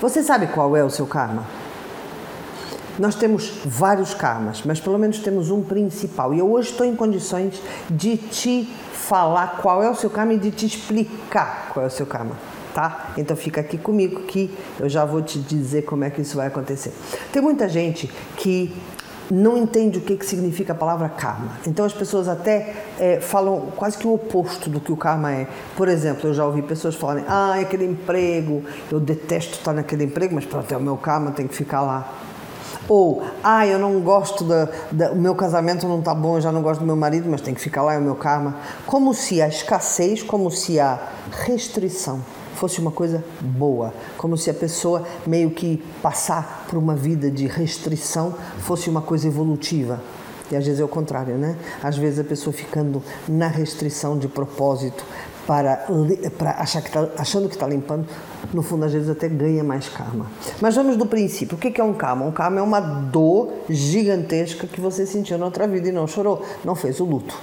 Você sabe qual é o seu karma? Nós temos vários karmas, mas pelo menos temos um principal. E eu hoje estou em condições de te falar qual é o seu karma e de te explicar qual é o seu karma. Tá? Então fica aqui comigo que eu já vou te dizer como é que isso vai acontecer. Tem muita gente que não entende o que, que significa a palavra karma. Então as pessoas até é, falam quase que o oposto do que o karma é. Por exemplo, eu já ouvi pessoas falarem: ah, é aquele emprego, eu detesto estar naquele emprego, mas para ter o meu karma tem que ficar lá. Ou, ah, eu não gosto da, da, o meu casamento não está bom, eu já não gosto do meu marido, mas tem que ficar lá, é o meu karma. Como se a escassez, como se a restrição fosse uma coisa boa, como se a pessoa meio que passar por uma vida de restrição fosse uma coisa evolutiva. E às vezes é o contrário, né? Às vezes a pessoa ficando na restrição de propósito para, para achar que tá, achando que está limpando, no fundo às vezes até ganha mais karma. Mas vamos do princípio. O que é um karma? Um karma é uma dor gigantesca que você sentiu na outra vida e não chorou, não fez o luto.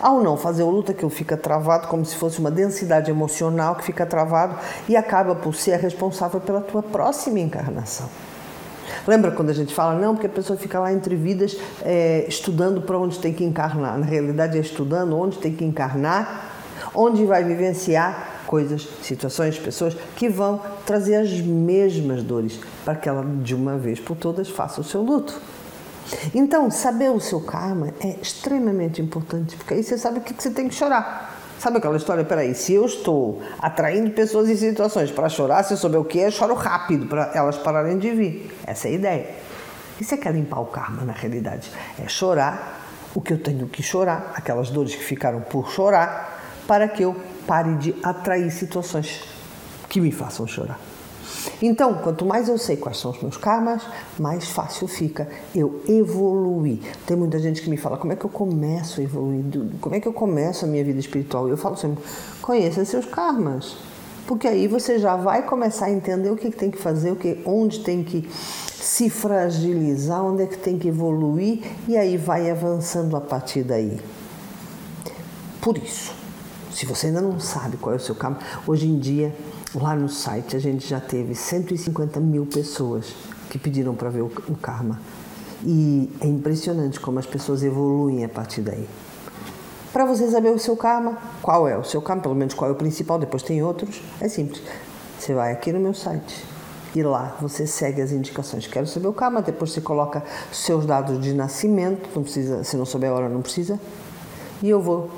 Ao não fazer o luto, aquilo fica travado como se fosse uma densidade emocional que fica travado e acaba por ser responsável pela tua próxima encarnação. Lembra quando a gente fala, não, porque a pessoa fica lá entre vidas é, estudando para onde tem que encarnar. Na realidade é estudando onde tem que encarnar, onde vai vivenciar coisas, situações, pessoas que vão trazer as mesmas dores para que ela de uma vez por todas faça o seu luto. Então, saber o seu karma é extremamente importante, porque aí você sabe o que você tem que chorar. Sabe aquela história? Peraí, se eu estou atraindo pessoas em situações para chorar, se eu souber o que é, eu choro rápido para elas pararem de vir. Essa é a ideia. Isso é que é limpar o karma, na realidade. É chorar o que eu tenho que chorar, aquelas dores que ficaram por chorar, para que eu pare de atrair situações que me façam chorar. Então, quanto mais eu sei quais são os meus karmas, mais fácil fica eu evoluir. Tem muita gente que me fala: como é que eu começo a evoluir? Como é que eu começo a minha vida espiritual? Eu falo sempre: conheça seus karmas. Porque aí você já vai começar a entender o que tem que fazer, o que, onde tem que se fragilizar, onde é que tem que evoluir e aí vai avançando a partir daí. Por isso, se você ainda não sabe qual é o seu karma, hoje em dia Lá no site a gente já teve 150 mil pessoas que pediram para ver o, o karma. E é impressionante como as pessoas evoluem a partir daí. Para você saber o seu karma, qual é o seu karma, pelo menos qual é o principal, depois tem outros, é simples. Você vai aqui no meu site e lá você segue as indicações. Quero saber o karma, depois você coloca seus dados de nascimento, não precisa, se não souber a hora não precisa, e eu vou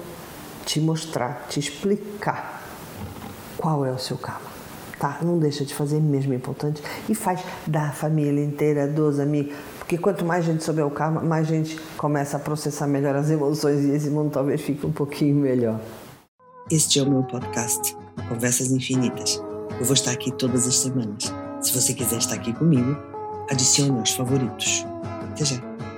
te mostrar, te explicar qual é o seu karma. Tá? Não deixa de fazer, mesmo é importante. E faz da família inteira, dos amigos. Porque quanto mais gente souber o karma, mais gente começa a processar melhor as emoções e esse mundo talvez fique um pouquinho melhor. Este é o meu podcast, Conversas Infinitas. Eu vou estar aqui todas as semanas. Se você quiser estar aqui comigo, adicione aos favoritos. Até já!